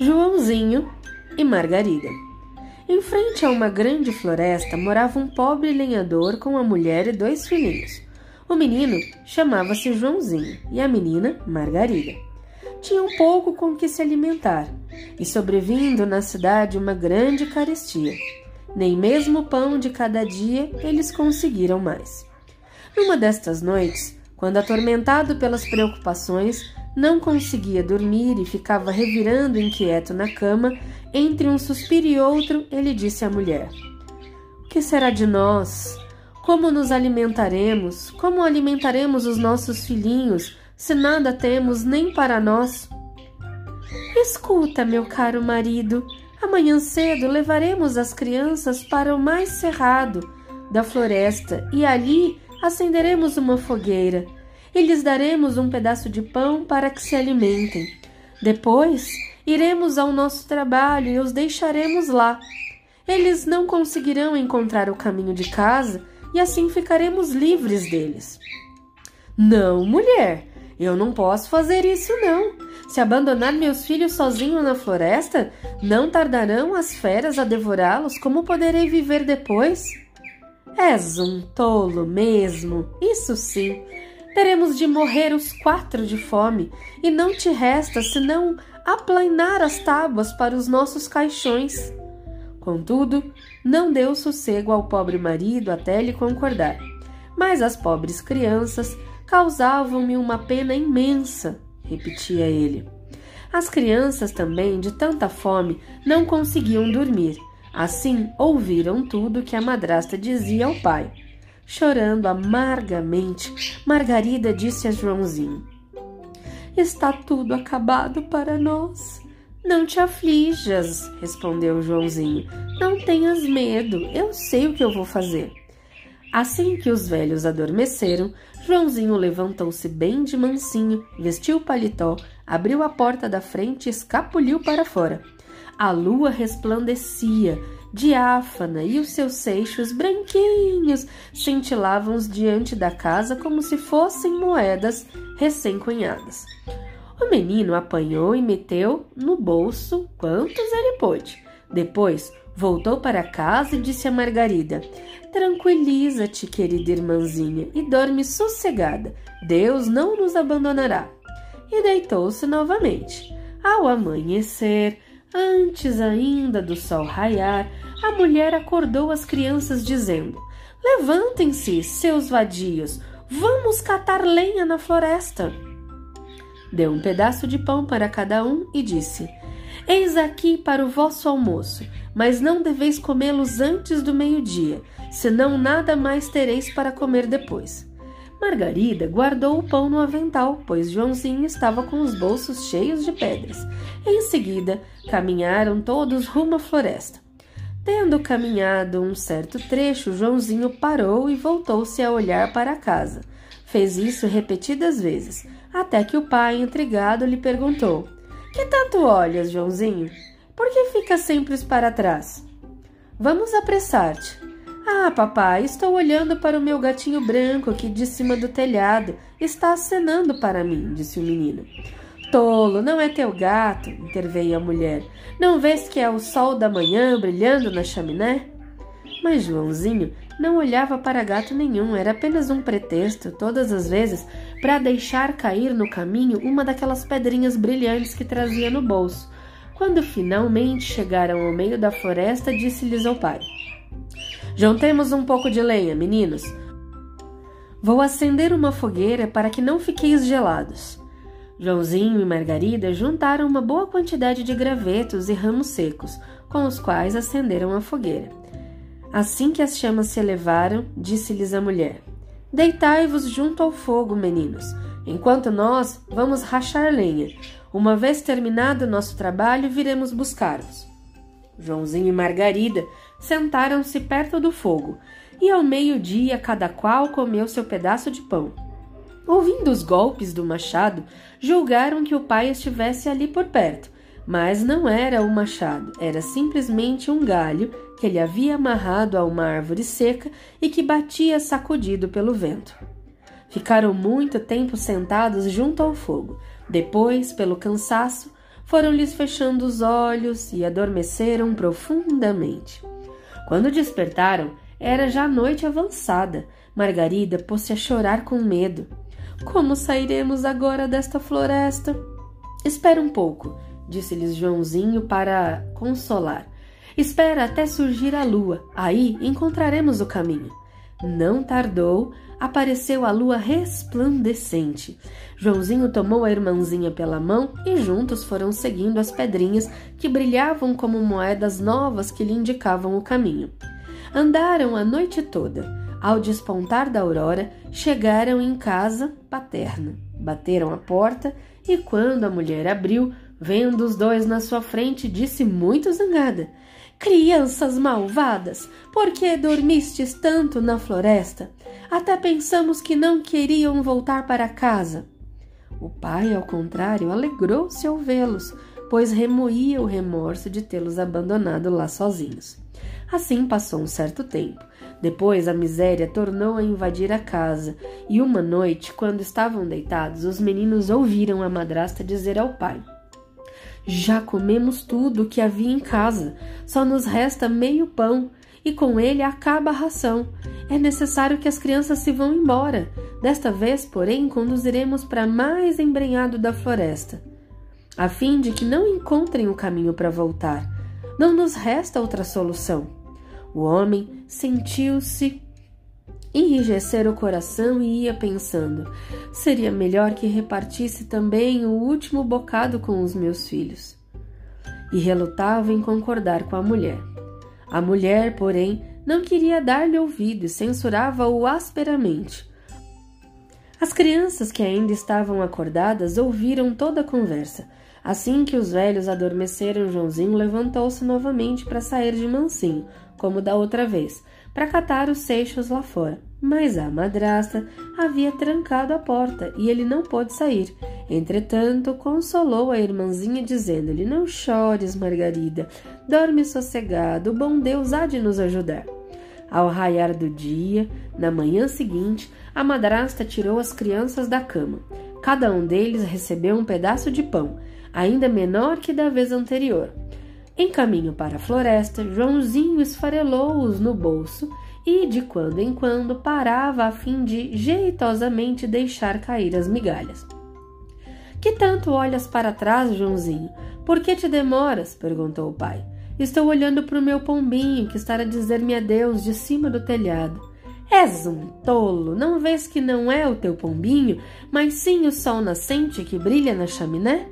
Joãozinho e Margarida. Em frente a uma grande floresta morava um pobre lenhador com a mulher e dois filhinhos. O menino chamava-se Joãozinho e a menina Margarida. Tinham pouco com que se alimentar e sobrevindo na cidade uma grande carestia. Nem mesmo o pão de cada dia eles conseguiram mais. Numa destas noites, quando atormentado pelas preocupações, não conseguia dormir e ficava revirando inquieto na cama. Entre um suspiro e outro, ele disse à mulher: O que será de nós? Como nos alimentaremos? Como alimentaremos os nossos filhinhos, se nada temos nem para nós? Escuta, meu caro marido, amanhã cedo levaremos as crianças para o mais cerrado da floresta e ali acenderemos uma fogueira e lhes daremos um pedaço de pão para que se alimentem. Depois iremos ao nosso trabalho e os deixaremos lá. Eles não conseguirão encontrar o caminho de casa e assim ficaremos livres deles. Não, mulher, eu não posso fazer isso não. Se abandonar meus filhos sozinhos na floresta, não tardarão as feras a devorá-los. Como poderei viver depois? És um tolo mesmo, isso sim. Teremos de morrer os quatro de fome, e não te resta senão aplainar as tábuas para os nossos caixões. Contudo, não deu sossego ao pobre marido até lhe concordar. Mas as pobres crianças causavam-me uma pena imensa, repetia ele. As crianças também, de tanta fome, não conseguiam dormir. Assim, ouviram tudo que a madrasta dizia ao pai. Chorando amargamente, Margarida disse a Joãozinho: Está tudo acabado para nós. Não te aflijas, respondeu Joãozinho. Não tenhas medo, eu sei o que eu vou fazer. Assim que os velhos adormeceram, Joãozinho levantou-se bem de mansinho, vestiu o paletó, abriu a porta da frente e escapuliu para fora. A lua resplandecia diáfana e os seus seixos branquinhos cintilavam diante da casa como se fossem moedas recém-cunhadas. O menino apanhou e meteu no bolso quantos ele pôde. Depois voltou para casa e disse a Margarida: Tranquiliza-te, querida irmãzinha, e dorme sossegada. Deus não nos abandonará. E deitou-se novamente. Ao amanhecer, Antes ainda do sol raiar, a mulher acordou as crianças, dizendo: Levantem-se, seus vadios, vamos catar lenha na floresta. Deu um pedaço de pão para cada um e disse: Eis aqui para o vosso almoço, mas não deveis comê-los antes do meio-dia, senão nada mais tereis para comer depois. Margarida guardou o pão no avental, pois Joãozinho estava com os bolsos cheios de pedras. Em seguida, caminharam todos rumo à floresta. Tendo caminhado um certo trecho, Joãozinho parou e voltou-se a olhar para a casa. Fez isso repetidas vezes, até que o pai, intrigado, lhe perguntou: Que tanto olhas, Joãozinho? Por que fica sempre para trás? Vamos apressar-te. Ah, papai, estou olhando para o meu gatinho branco aqui de cima do telhado. Está acenando para mim, disse o menino. Tolo, não é teu gato, interveio a mulher. Não vês que é o sol da manhã brilhando na chaminé? Mas Joãozinho não olhava para gato nenhum, era apenas um pretexto, todas as vezes, para deixar cair no caminho uma daquelas pedrinhas brilhantes que trazia no bolso. Quando finalmente chegaram ao meio da floresta, disse-lhes ao pai: Juntemos um pouco de lenha, meninos. Vou acender uma fogueira para que não fiqueis gelados. Joãozinho e Margarida juntaram uma boa quantidade de gravetos e ramos secos, com os quais acenderam a fogueira. Assim que as chamas se elevaram, disse-lhes a mulher: Deitai-vos junto ao fogo, meninos. enquanto nós vamos rachar lenha. Uma vez terminado nosso trabalho, viremos buscar-vos. Joãozinho e Margarida sentaram-se perto do fogo e ao meio-dia cada qual comeu seu pedaço de pão. Ouvindo os golpes do machado, julgaram que o pai estivesse ali por perto, mas não era o machado, era simplesmente um galho que ele havia amarrado a uma árvore seca e que batia sacudido pelo vento. Ficaram muito tempo sentados junto ao fogo. Depois, pelo cansaço, foram-lhes fechando os olhos e adormeceram profundamente. Quando despertaram, era já noite avançada. Margarida pôs-se a chorar com medo. Como sairemos agora desta floresta? Espera um pouco, disse-lhes Joãozinho para consolar. Espera até surgir a lua, aí encontraremos o caminho. Não tardou, apareceu a lua resplandecente. Joãozinho tomou a irmãzinha pela mão e juntos foram seguindo as pedrinhas que brilhavam como moedas novas que lhe indicavam o caminho. Andaram a noite toda. Ao despontar da aurora, chegaram em casa paterna. Bateram a porta e, quando a mulher abriu, vendo os dois na sua frente, disse muito zangada: Crianças malvadas, por que dormistes tanto na floresta? Até pensamos que não queriam voltar para casa. O pai, ao contrário, alegrou-se ao vê-los, pois remoía o remorso de tê-los abandonado lá sozinhos. Assim passou um certo tempo. Depois a miséria tornou a invadir a casa, e uma noite, quando estavam deitados, os meninos ouviram a madrasta dizer ao pai: já comemos tudo o que havia em casa, só nos resta meio pão e com ele acaba a ração. É necessário que as crianças se vão embora. Desta vez, porém, conduziremos para mais embrenhado da floresta, a fim de que não encontrem o caminho para voltar. Não nos resta outra solução. O homem sentiu-se enrijecer o coração e ia pensando: seria melhor que repartisse também o último bocado com os meus filhos. E relutava em concordar com a mulher. A mulher, porém, não queria dar-lhe ouvido e censurava-o asperamente. As crianças que ainda estavam acordadas ouviram toda a conversa. Assim que os velhos adormeceram, Joãozinho levantou-se novamente para sair de mansinho, como da outra vez, para catar os seixos lá fora. Mas a madrasta havia trancado a porta e ele não pôde sair. Entretanto, consolou a irmãzinha, dizendo-lhe: Não chores, Margarida, dorme sossegado, o bom Deus há de nos ajudar. Ao raiar do dia, na manhã seguinte, a madrasta tirou as crianças da cama. Cada um deles recebeu um pedaço de pão, ainda menor que da vez anterior. Em caminho para a floresta, Joãozinho esfarelou-os no bolso e, de quando em quando, parava a fim de jeitosamente deixar cair as migalhas. Que tanto olhas para trás, Joãozinho? Por que te demoras? perguntou o pai. Estou olhando para o meu pombinho que está a dizer-me adeus de cima do telhado. És um tolo, não vês que não é o teu pombinho, mas sim o sol nascente que brilha na chaminé?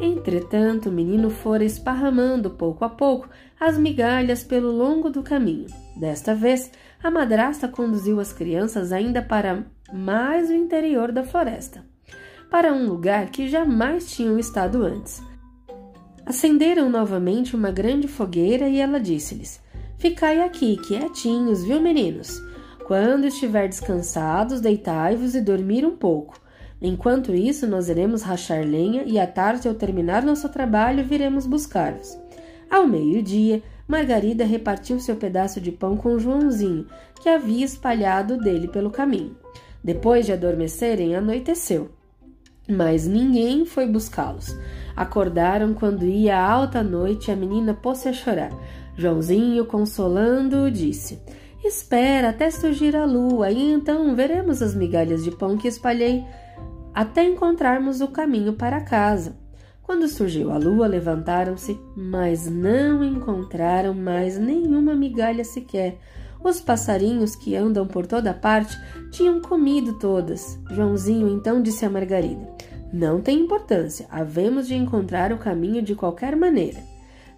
Entretanto, o menino fora esparramando pouco a pouco as migalhas pelo longo do caminho. Desta vez, a madrasta conduziu as crianças ainda para mais o interior da floresta, para um lugar que jamais tinham estado antes. Acenderam novamente uma grande fogueira e ela disse-lhes: Ficai aqui, quietinhos, viu, meninos? Quando estiver descansados, deitai-vos e dormir um pouco. Enquanto isso, nós iremos rachar lenha e à tarde, ao terminar nosso trabalho, viremos buscar-vos. Ao meio-dia, Margarida repartiu seu pedaço de pão com Joãozinho, que havia espalhado dele pelo caminho. Depois de adormecerem, anoiteceu. Mas ninguém foi buscá-los. Acordaram quando ia a alta noite e a menina pôs-se a chorar. Joãozinho, consolando-o, disse: Espera até surgir a lua, e então veremos as migalhas de pão que espalhei até encontrarmos o caminho para casa. Quando surgiu a lua, levantaram-se, mas não encontraram mais nenhuma migalha sequer. Os passarinhos que andam por toda parte tinham comido todas. Joãozinho então disse a Margarida: Não tem importância, havemos de encontrar o caminho de qualquer maneira.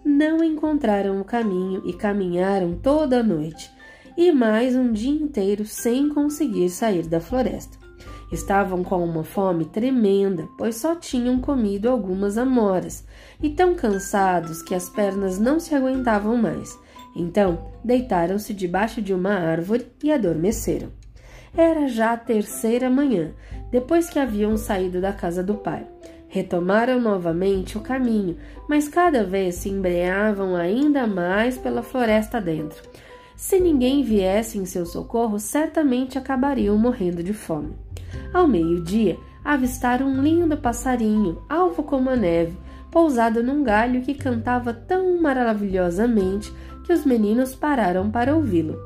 Não encontraram o caminho e caminharam toda a noite, e mais um dia inteiro sem conseguir sair da floresta. Estavam com uma fome tremenda, pois só tinham comido algumas amoras, e tão cansados que as pernas não se aguentavam mais. Então, deitaram-se debaixo de uma árvore e adormeceram. Era já a terceira manhã, depois que haviam saído da casa do pai. Retomaram novamente o caminho, mas cada vez se embreavam ainda mais pela floresta dentro. Se ninguém viesse em seu socorro, certamente acabariam morrendo de fome. Ao meio-dia, avistaram um lindo passarinho, alvo como a neve, pousado num galho que cantava tão maravilhosamente que os meninos pararam para ouvi-lo.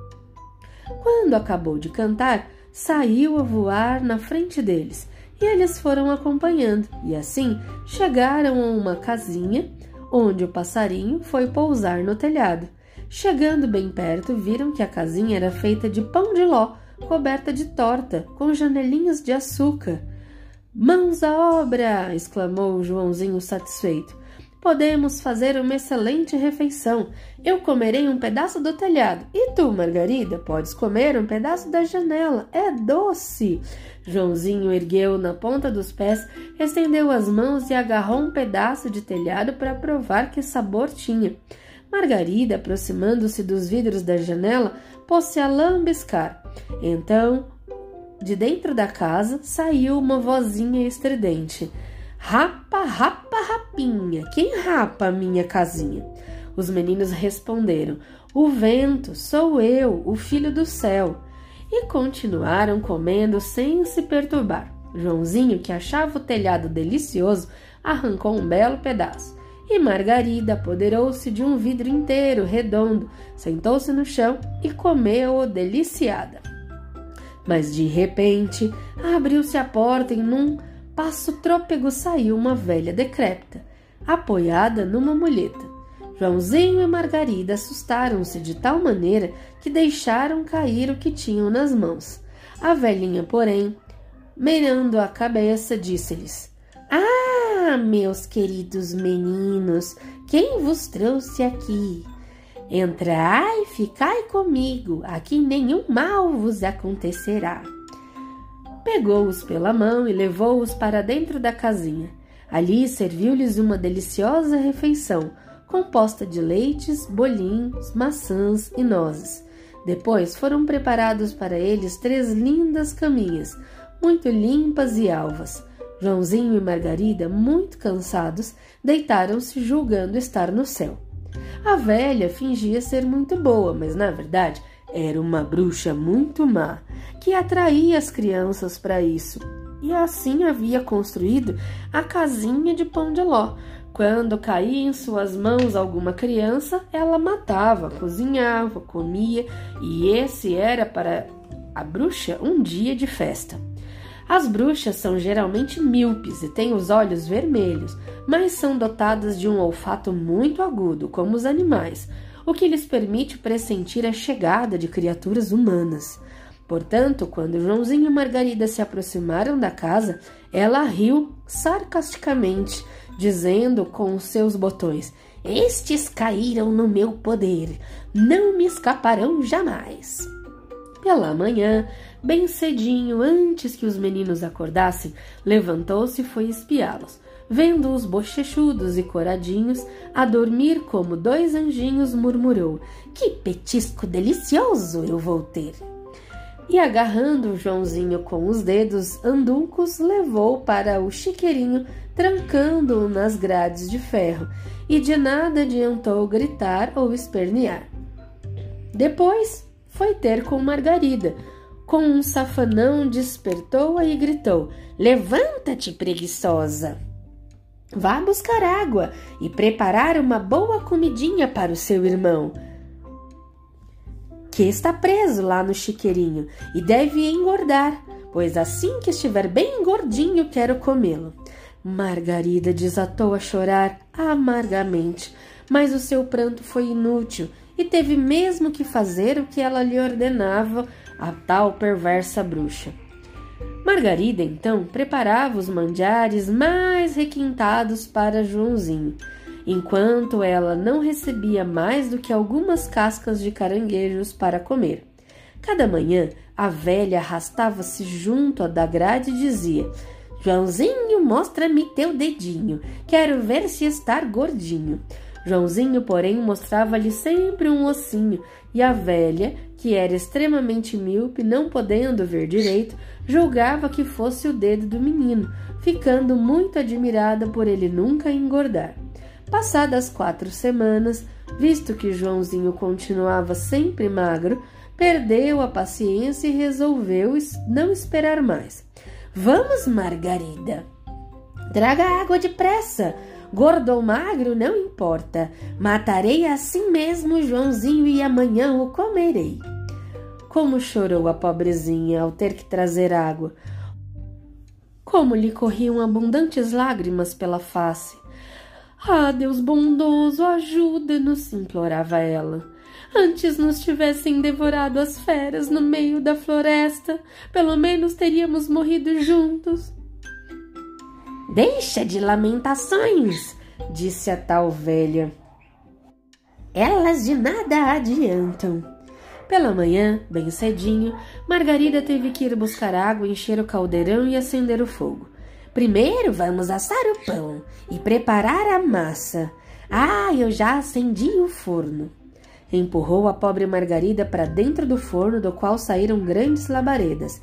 Quando acabou de cantar, saiu a voar na frente deles e eles foram acompanhando, e assim chegaram a uma casinha onde o passarinho foi pousar no telhado. Chegando bem perto, viram que a casinha era feita de pão de ló, coberta de torta, com janelinhas de açúcar. Mãos à obra! exclamou Joãozinho satisfeito. Podemos fazer uma excelente refeição. Eu comerei um pedaço do telhado. E tu, Margarida, podes comer um pedaço da janela. É doce. Joãozinho ergueu na ponta dos pés, estendeu as mãos e agarrou um pedaço de telhado para provar que sabor tinha. Margarida, aproximando-se dos vidros da janela, pôs-se a lambiscar. Então, de dentro da casa, saiu uma vozinha estridente. Rapa, rapa, rapinha, quem rapa a minha casinha? Os meninos responderam: O vento, sou eu, o filho do céu. E continuaram comendo sem se perturbar. Joãozinho, que achava o telhado delicioso, arrancou um belo pedaço. E Margarida apoderou-se de um vidro inteiro, redondo, sentou-se no chão e comeu-o deliciada. Mas de repente abriu-se a porta e num passo trôpego saiu uma velha decrépita, apoiada numa muleta. Joãozinho e Margarida assustaram-se de tal maneira que deixaram cair o que tinham nas mãos. A velhinha, porém, meirando a cabeça, disse-lhes: Ah, meus queridos meninos, quem vos trouxe aqui? Entrai, ficai comigo, aqui nenhum mal vos acontecerá. Pegou-os pela mão e levou-os para dentro da casinha. Ali serviu-lhes uma deliciosa refeição, composta de leites, bolinhos, maçãs e nozes. Depois foram preparados para eles três lindas caminhas, muito limpas e alvas. Joãozinho e Margarida, muito cansados, deitaram-se julgando estar no céu. A velha fingia ser muito boa, mas na verdade era uma bruxa muito má, que atraía as crianças para isso, e assim havia construído a casinha de pão de ló. Quando caía em suas mãos alguma criança, ela matava, cozinhava, comia, e esse era para a bruxa um dia de festa. As bruxas são geralmente míopes e têm os olhos vermelhos, mas são dotadas de um olfato muito agudo, como os animais o que lhes permite pressentir a chegada de criaturas humanas. Portanto, quando Joãozinho e Margarida se aproximaram da casa, ela riu sarcasticamente, dizendo com seus botões: Estes caíram no meu poder, não me escaparão jamais. Pela manhã, bem cedinho, antes que os meninos acordassem, levantou-se e foi espiá-los vendo-os bochechudos e coradinhos a dormir como dois anjinhos, murmurou: Que petisco delicioso eu vou ter! E agarrando o Joãozinho com os dedos anducos, levou para o chiqueirinho, trancando-o nas grades de ferro, e de nada adiantou gritar ou espernear. Depois foi ter com Margarida. Com um safanão despertou-a e gritou: Levanta-te, preguiçosa! Vá buscar água e preparar uma boa comidinha para o seu irmão, que está preso lá no chiqueirinho e deve engordar, pois assim que estiver bem gordinho quero comê-lo. Margarida desatou a chorar amargamente, mas o seu pranto foi inútil e teve mesmo que fazer o que ela lhe ordenava, a tal perversa bruxa. Margarida, então, preparava os manjares mais requintados para Joãozinho, enquanto ela não recebia mais do que algumas cascas de caranguejos para comer. Cada manhã, a velha arrastava-se junto da grade e dizia: Joãozinho, mostra-me teu dedinho, quero ver se está gordinho. Joãozinho, porém, mostrava-lhe sempre um ossinho, e a velha, que era extremamente míope, não podendo ver direito, julgava que fosse o dedo do menino, ficando muito admirada por ele nunca engordar. Passadas quatro semanas, visto que Joãozinho continuava sempre magro, perdeu a paciência e resolveu não esperar mais. Vamos, Margarida. Traga água depressa. Gordo ou magro, não importa. Matarei assim mesmo Joãozinho e amanhã o comerei. Como chorou a pobrezinha ao ter que trazer água. Como lhe corriam abundantes lágrimas pela face. Ah, Deus bondoso, ajuda-nos, implorava ela. Antes nos tivessem devorado as feras no meio da floresta, pelo menos teríamos morrido juntos. Deixa de lamentações, disse a tal velha. Elas de nada adiantam. Pela manhã, bem cedinho, Margarida teve que ir buscar água, encher o caldeirão e acender o fogo. Primeiro vamos assar o pão e preparar a massa. Ah, eu já acendi o forno. Empurrou a pobre Margarida para dentro do forno, do qual saíram grandes labaredas.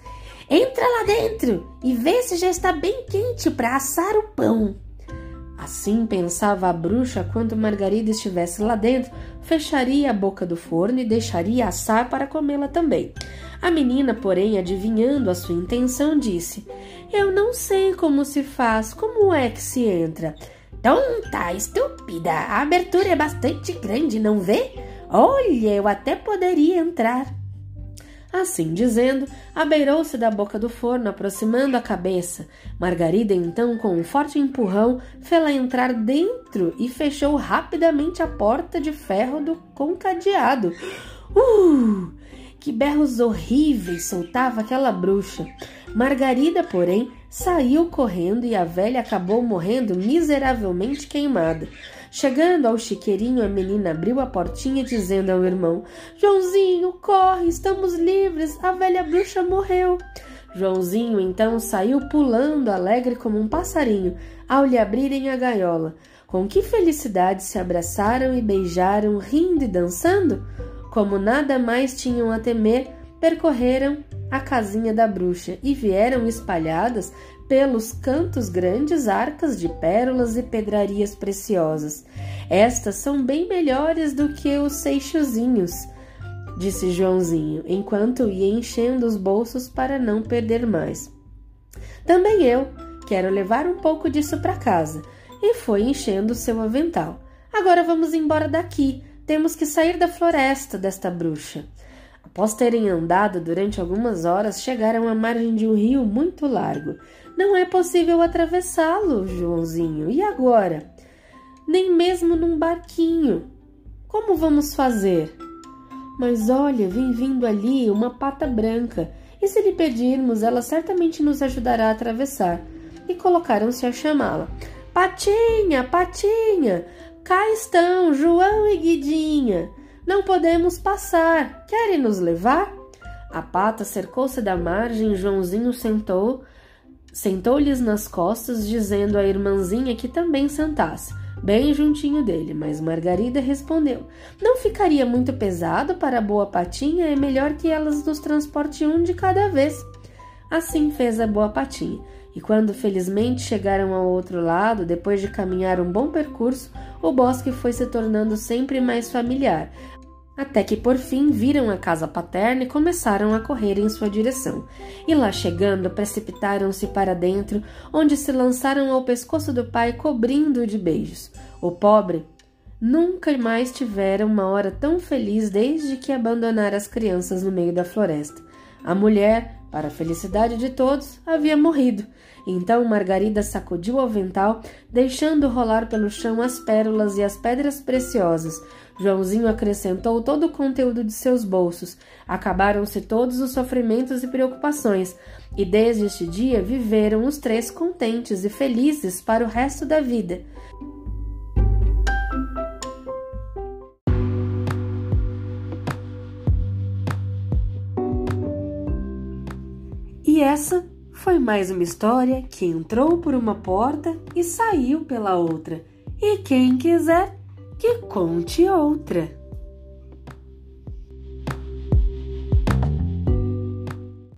Entra lá dentro e vê se já está bem quente para assar o pão. Assim pensava a bruxa quando Margarida estivesse lá dentro, fecharia a boca do forno e deixaria assar para comê-la também. A menina, porém, adivinhando a sua intenção, disse: Eu não sei como se faz, como é que se entra? Tonta, estúpida, a abertura é bastante grande, não vê? Olha, eu até poderia entrar. Assim dizendo, abeirou-se da boca do forno, aproximando a cabeça. Margarida, então, com um forte empurrão, fê-la entrar dentro e fechou rapidamente a porta de ferro do concadeado. Uh! Que berros horríveis soltava aquela bruxa! Margarida, porém, saiu correndo e a velha acabou morrendo miseravelmente queimada. Chegando ao chiqueirinho, a menina abriu a portinha dizendo ao irmão: Joãozinho, corre, estamos livres, a velha bruxa morreu. Joãozinho então saiu pulando, alegre como um passarinho, ao lhe abrirem a gaiola. Com que felicidade se abraçaram e beijaram, rindo e dançando? Como nada mais tinham a temer, percorreram a casinha da bruxa e vieram espalhadas pelos cantos grandes arcas de pérolas e pedrarias preciosas. Estas são bem melhores do que os seixozinhos, disse Joãozinho, enquanto ia enchendo os bolsos para não perder mais. Também eu quero levar um pouco disso para casa. E foi enchendo seu avental. Agora vamos embora daqui. Temos que sair da floresta desta bruxa. Após terem andado durante algumas horas, chegaram à margem de um rio muito largo. Não é possível atravessá-lo, Joãozinho. E agora? Nem mesmo num barquinho. Como vamos fazer? Mas olha, vem vindo ali uma pata branca, e se lhe pedirmos, ela certamente nos ajudará a atravessar. E colocaram-se a chamá-la. Patinha, Patinha, cá estão João e Guidinha. Não podemos passar. Querem nos levar? A pata cercou-se da margem Joãozinho sentou, sentou-lhes nas costas, dizendo à irmãzinha que também sentasse, bem juntinho dele, mas Margarida respondeu: Não ficaria muito pesado para a boa patinha, é melhor que elas nos transporte um de cada vez. Assim fez a boa patinha. E quando felizmente chegaram ao outro lado, depois de caminhar um bom percurso, o bosque foi se tornando sempre mais familiar, até que por fim viram a casa paterna e começaram a correr em sua direção. E lá chegando, precipitaram-se para dentro, onde se lançaram ao pescoço do pai, cobrindo-o de beijos. O pobre nunca mais tivera uma hora tão feliz desde que abandonara as crianças no meio da floresta. A mulher, para a felicidade de todos, havia morrido. Então Margarida sacudiu o avental, deixando rolar pelo chão as pérolas e as pedras preciosas, Joãozinho acrescentou todo o conteúdo de seus bolsos. Acabaram-se todos os sofrimentos e preocupações, e desde este dia viveram os três contentes e felizes para o resto da vida. E essa foi mais uma história que entrou por uma porta e saiu pela outra. E quem quiser, que conte outra.